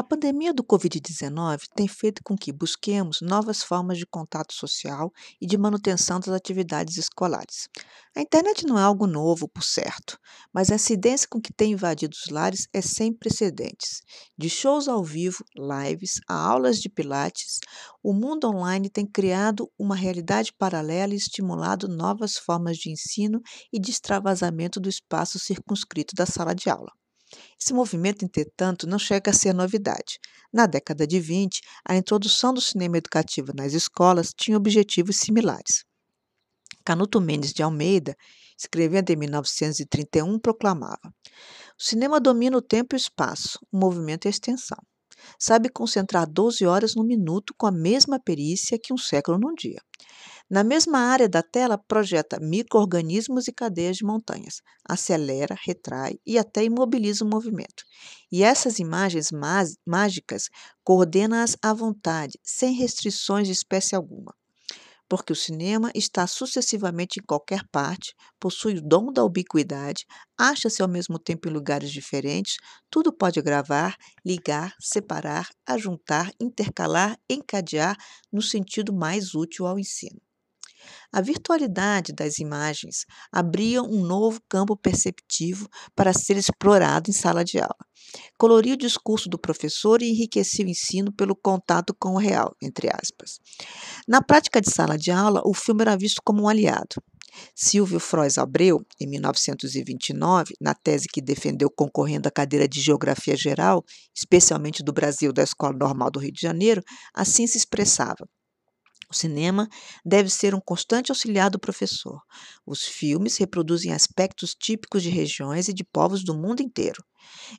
A pandemia do Covid-19 tem feito com que busquemos novas formas de contato social e de manutenção das atividades escolares. A internet não é algo novo, por certo, mas a incidência com que tem invadido os lares é sem precedentes. De shows ao vivo, lives, a aulas de pilates, o mundo online tem criado uma realidade paralela e estimulado novas formas de ensino e de extravasamento do espaço circunscrito da sala de aula. Esse movimento, entretanto, não chega a ser novidade. Na década de 20, a introdução do cinema educativo nas escolas tinha objetivos similares. Canuto Mendes de Almeida, escrevendo em 1931, proclamava: O cinema domina o tempo e o espaço, o movimento e a extensão. Sabe concentrar 12 horas no minuto com a mesma perícia que um século num dia. Na mesma área da tela, projeta microorganismos e cadeias de montanhas, acelera, retrai e até imobiliza o movimento. E essas imagens mágicas coordena-as à vontade, sem restrições de espécie alguma porque o cinema está sucessivamente em qualquer parte, possui o dom da ubiquidade, acha-se ao mesmo tempo em lugares diferentes, tudo pode gravar, ligar, separar, ajuntar, intercalar, encadear no sentido mais útil ao ensino. A virtualidade das imagens abria um novo campo perceptivo para ser explorado em sala de aula. Coloria o discurso do professor e enriquecia o ensino pelo contato com o real, entre aspas. Na prática de sala de aula, o filme era visto como um aliado. Silvio Frois Abreu, em 1929, na tese que defendeu concorrendo à cadeira de Geografia Geral, especialmente do Brasil da Escola Normal do Rio de Janeiro, assim se expressava. O cinema deve ser um constante auxiliar do professor. Os filmes reproduzem aspectos típicos de regiões e de povos do mundo inteiro.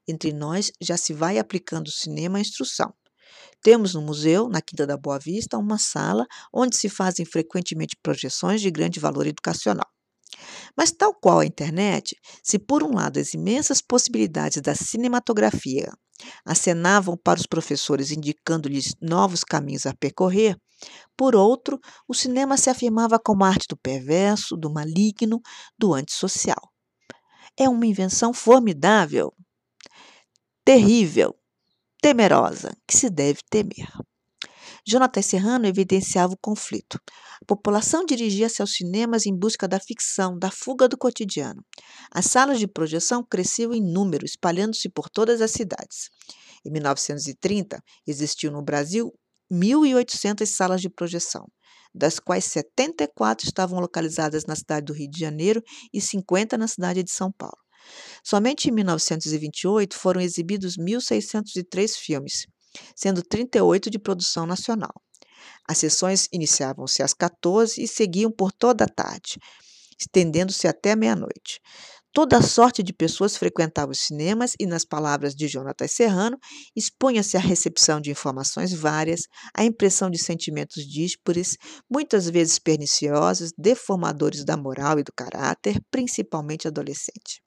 Entre nós já se vai aplicando o cinema à instrução. Temos no museu, na Quinta da Boa Vista, uma sala onde se fazem frequentemente projeções de grande valor educacional. Mas, tal qual a internet, se por um lado as imensas possibilidades da cinematografia acenavam para os professores, indicando-lhes novos caminhos a percorrer. Por outro, o cinema se afirmava como arte do perverso, do maligno, do antissocial. É uma invenção formidável, terrível, temerosa, que se deve temer. Jonathan Serrano evidenciava o conflito. A população dirigia-se aos cinemas em busca da ficção, da fuga do cotidiano. As salas de projeção cresciam em número, espalhando-se por todas as cidades. Em 1930, existiu no Brasil 1.800 salas de projeção, das quais 74 estavam localizadas na cidade do Rio de Janeiro e 50 na cidade de São Paulo. Somente em 1928 foram exibidos 1.603 filmes, sendo 38 de produção nacional. As sessões iniciavam-se às 14 e seguiam por toda a tarde, estendendo-se até meia-noite. Toda sorte de pessoas frequentavam os cinemas e, nas palavras de Jonatas Serrano, expunha-se à recepção de informações várias, à impressão de sentimentos díspares, muitas vezes perniciosos, deformadores da moral e do caráter, principalmente adolescente.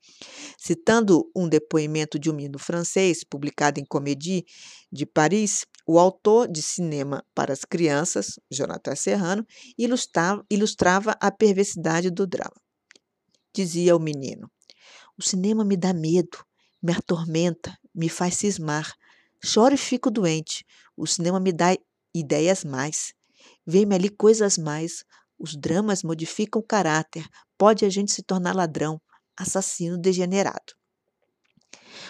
Citando um depoimento de um menino francês, publicado em Comédie de Paris, o autor de Cinema para as Crianças, Jonathan Serrano, ilustrava a perversidade do drama. Dizia o menino: O cinema me dá medo, me atormenta, me faz cismar. Choro e fico doente. O cinema me dá ideias mais. Vem-me ali coisas mais. Os dramas modificam o caráter. Pode a gente se tornar ladrão, assassino degenerado.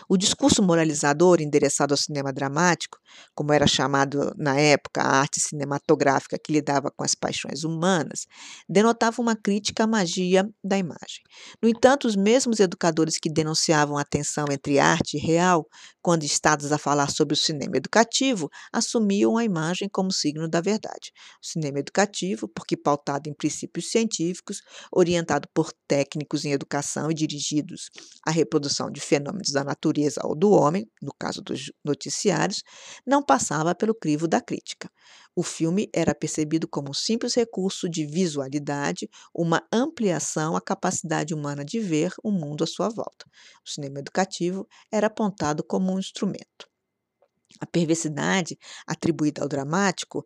O discurso moralizador endereçado ao cinema dramático, como era chamado na época a arte cinematográfica que lidava com as paixões humanas, denotava uma crítica à magia da imagem. No entanto, os mesmos educadores que denunciavam a tensão entre arte e real, quando estados a falar sobre o cinema educativo, assumiam a imagem como signo da verdade. O cinema educativo, porque pautado em princípios científicos, orientado por técnicos em educação e dirigidos à reprodução de fenômenos da natureza, natureza ou do homem, no caso dos noticiários, não passava pelo crivo da crítica. O filme era percebido como um simples recurso de visualidade, uma ampliação à capacidade humana de ver o mundo à sua volta. O cinema educativo era apontado como um instrumento. A perversidade atribuída ao dramático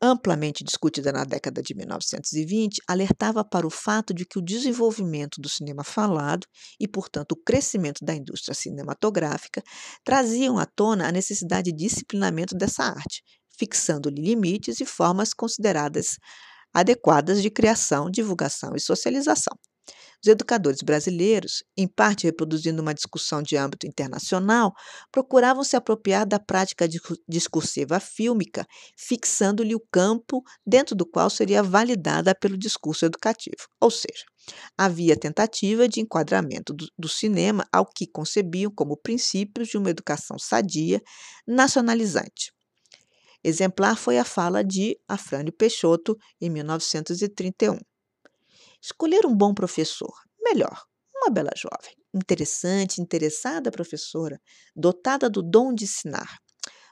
amplamente discutida na década de 1920, alertava para o fato de que o desenvolvimento do cinema falado e, portanto, o crescimento da indústria cinematográfica traziam à tona a necessidade de disciplinamento dessa arte, fixando-lhe limites e formas consideradas adequadas de criação, divulgação e socialização. Os educadores brasileiros, em parte reproduzindo uma discussão de âmbito internacional, procuravam se apropriar da prática discursiva fílmica, fixando-lhe o campo dentro do qual seria validada pelo discurso educativo. Ou seja, havia tentativa de enquadramento do, do cinema ao que concebiam como princípios de uma educação sadia, nacionalizante. Exemplar foi a fala de Afrânio Peixoto, em 1931. Escolher um bom professor, melhor, uma bela jovem, interessante, interessada professora, dotada do dom de ensinar.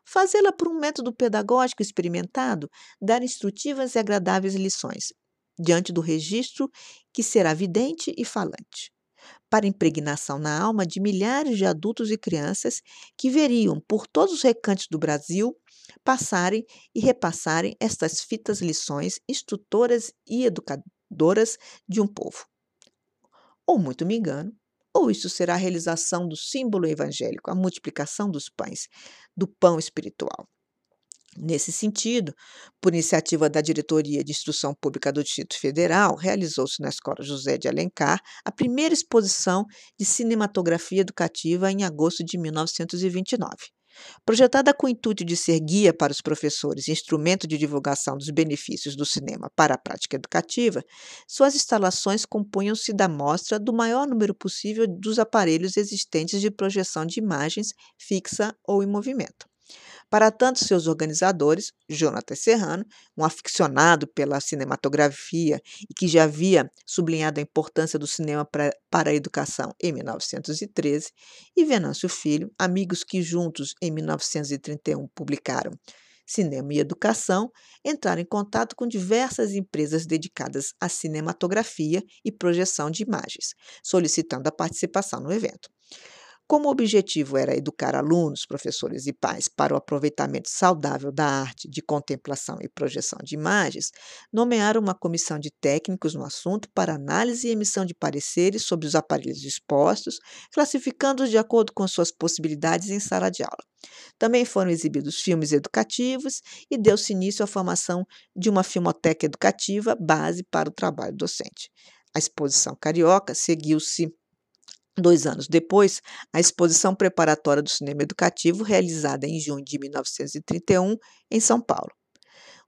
Fazê-la por um método pedagógico experimentado, dar instrutivas e agradáveis lições, diante do registro que será vidente e falante para impregnação na alma de milhares de adultos e crianças que veriam por todos os recantos do Brasil passarem e repassarem estas fitas lições instrutoras e educadoras doras de um povo. Ou muito me engano, ou isso será a realização do símbolo evangélico, a multiplicação dos pães, do pão espiritual. Nesse sentido, por iniciativa da Diretoria de Instrução Pública do Distrito Federal, realizou-se na Escola José de Alencar a primeira exposição de cinematografia educativa em agosto de 1929. Projetada com o intuito de ser guia para os professores e instrumento de divulgação dos benefícios do cinema para a prática educativa, suas instalações compunham-se da mostra do maior número possível dos aparelhos existentes de projeção de imagens fixa ou em movimento. Para tanto, seus organizadores, Jonathan Serrano, um aficionado pela cinematografia e que já havia sublinhado a importância do cinema pra, para a educação em 1913, e Venâncio Filho, amigos que juntos em 1931 publicaram Cinema e Educação, entraram em contato com diversas empresas dedicadas à cinematografia e projeção de imagens, solicitando a participação no evento. Como o objetivo era educar alunos, professores e pais para o aproveitamento saudável da arte de contemplação e projeção de imagens, nomearam uma comissão de técnicos no assunto para análise e emissão de pareceres sobre os aparelhos expostos, classificando-os de acordo com suas possibilidades em sala de aula. Também foram exibidos filmes educativos e deu-se início à formação de uma filmoteca educativa, base para o trabalho docente. A exposição carioca seguiu-se Dois anos depois, a exposição preparatória do cinema educativo, realizada em junho de 1931, em São Paulo.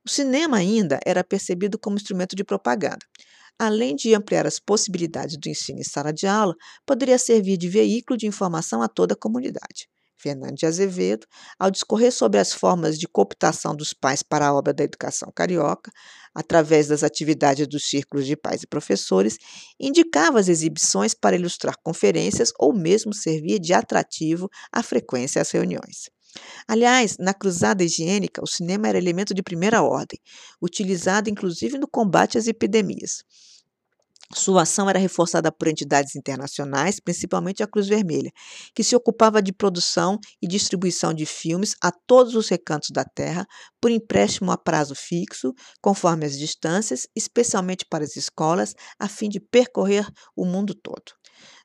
O cinema ainda era percebido como instrumento de propaganda. Além de ampliar as possibilidades do ensino em sala de aula, poderia servir de veículo de informação a toda a comunidade. Fernando de Azevedo, ao discorrer sobre as formas de cooptação dos pais para a obra da educação carioca, através das atividades dos círculos de pais e professores, indicava as exibições para ilustrar conferências ou mesmo servir de atrativo à frequência às reuniões. Aliás, na cruzada higiênica, o cinema era elemento de primeira ordem, utilizado inclusive no combate às epidemias. Sua ação era reforçada por entidades internacionais, principalmente a Cruz Vermelha, que se ocupava de produção e distribuição de filmes a todos os recantos da Terra, por empréstimo a prazo fixo, conforme as distâncias, especialmente para as escolas, a fim de percorrer o mundo todo.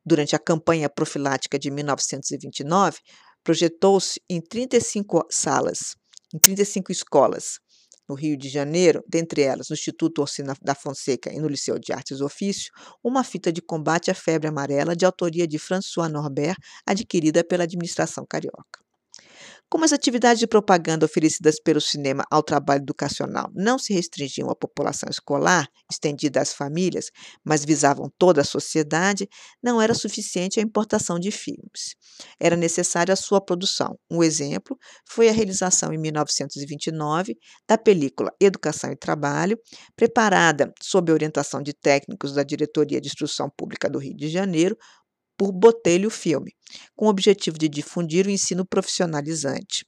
Durante a campanha profilática de 1929, projetou-se em 35 salas, em 35 escolas, no Rio de Janeiro, dentre elas no Instituto Orsina da Fonseca e no Liceu de Artes Ofício, uma fita de combate à febre amarela de autoria de François Norbert, adquirida pela administração carioca. Como as atividades de propaganda oferecidas pelo cinema ao trabalho educacional não se restringiam à população escolar, estendida às famílias, mas visavam toda a sociedade, não era suficiente a importação de filmes. Era necessária a sua produção. Um exemplo foi a realização em 1929 da película Educação e Trabalho, preparada sob a orientação de técnicos da Diretoria de Instrução Pública do Rio de Janeiro por Botelho Filme, com o objetivo de difundir o ensino profissionalizante.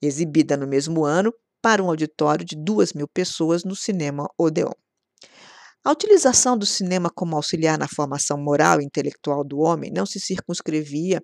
Exibida no mesmo ano para um auditório de 2 mil pessoas no Cinema Odeon. A utilização do cinema como auxiliar na formação moral e intelectual do homem não se circunscrevia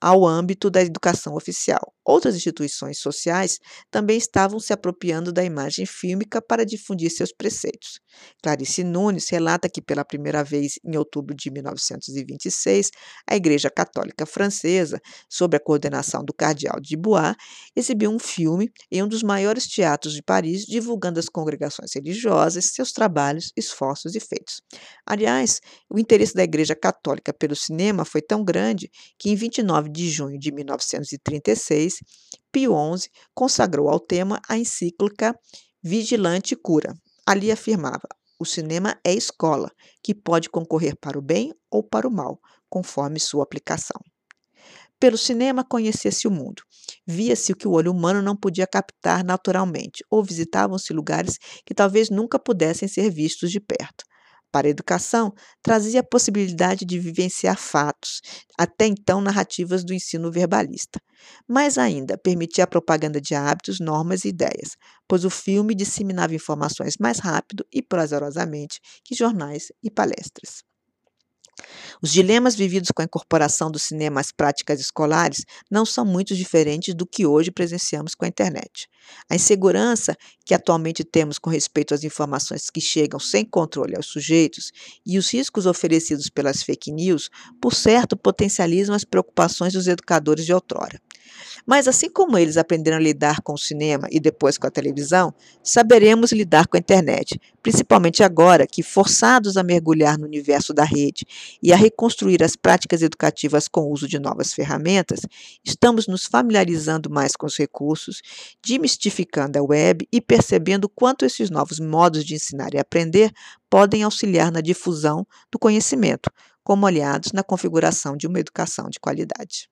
ao âmbito da educação oficial. Outras instituições sociais também estavam se apropriando da imagem fílmica para difundir seus preceitos. Clarice Nunes relata que, pela primeira vez em outubro de 1926, a Igreja Católica Francesa, sob a coordenação do cardeal de Bois, exibiu um filme em um dos maiores teatros de Paris, divulgando às congregações religiosas seus trabalhos, esforços e feitos. Aliás, o interesse da Igreja Católica pelo cinema foi tão grande que, em 29 de junho de 1936, Pio XI consagrou ao tema a encíclica Vigilante Cura. Ali afirmava: o cinema é escola, que pode concorrer para o bem ou para o mal, conforme sua aplicação. Pelo cinema conhecia-se o mundo. Via-se o que o olho humano não podia captar naturalmente, ou visitavam-se lugares que talvez nunca pudessem ser vistos de perto para a educação trazia a possibilidade de vivenciar fatos, até então narrativas do ensino verbalista. Mais ainda, permitia a propaganda de hábitos, normas e ideias, pois o filme disseminava informações mais rápido e prazerosamente que jornais e palestras. Os dilemas vividos com a incorporação do cinema às práticas escolares não são muito diferentes do que hoje presenciamos com a internet. A insegurança que atualmente temos com respeito às informações que chegam sem controle aos sujeitos e os riscos oferecidos pelas fake news, por certo, potencializam as preocupações dos educadores de outrora. Mas assim como eles aprenderam a lidar com o cinema e depois com a televisão, saberemos lidar com a internet, principalmente agora que, forçados a mergulhar no universo da rede e a reconstruir as práticas educativas com o uso de novas ferramentas, estamos nos familiarizando mais com os recursos, demistificando a web e percebendo quanto esses novos modos de ensinar e aprender podem auxiliar na difusão do conhecimento, como aliados na configuração de uma educação de qualidade.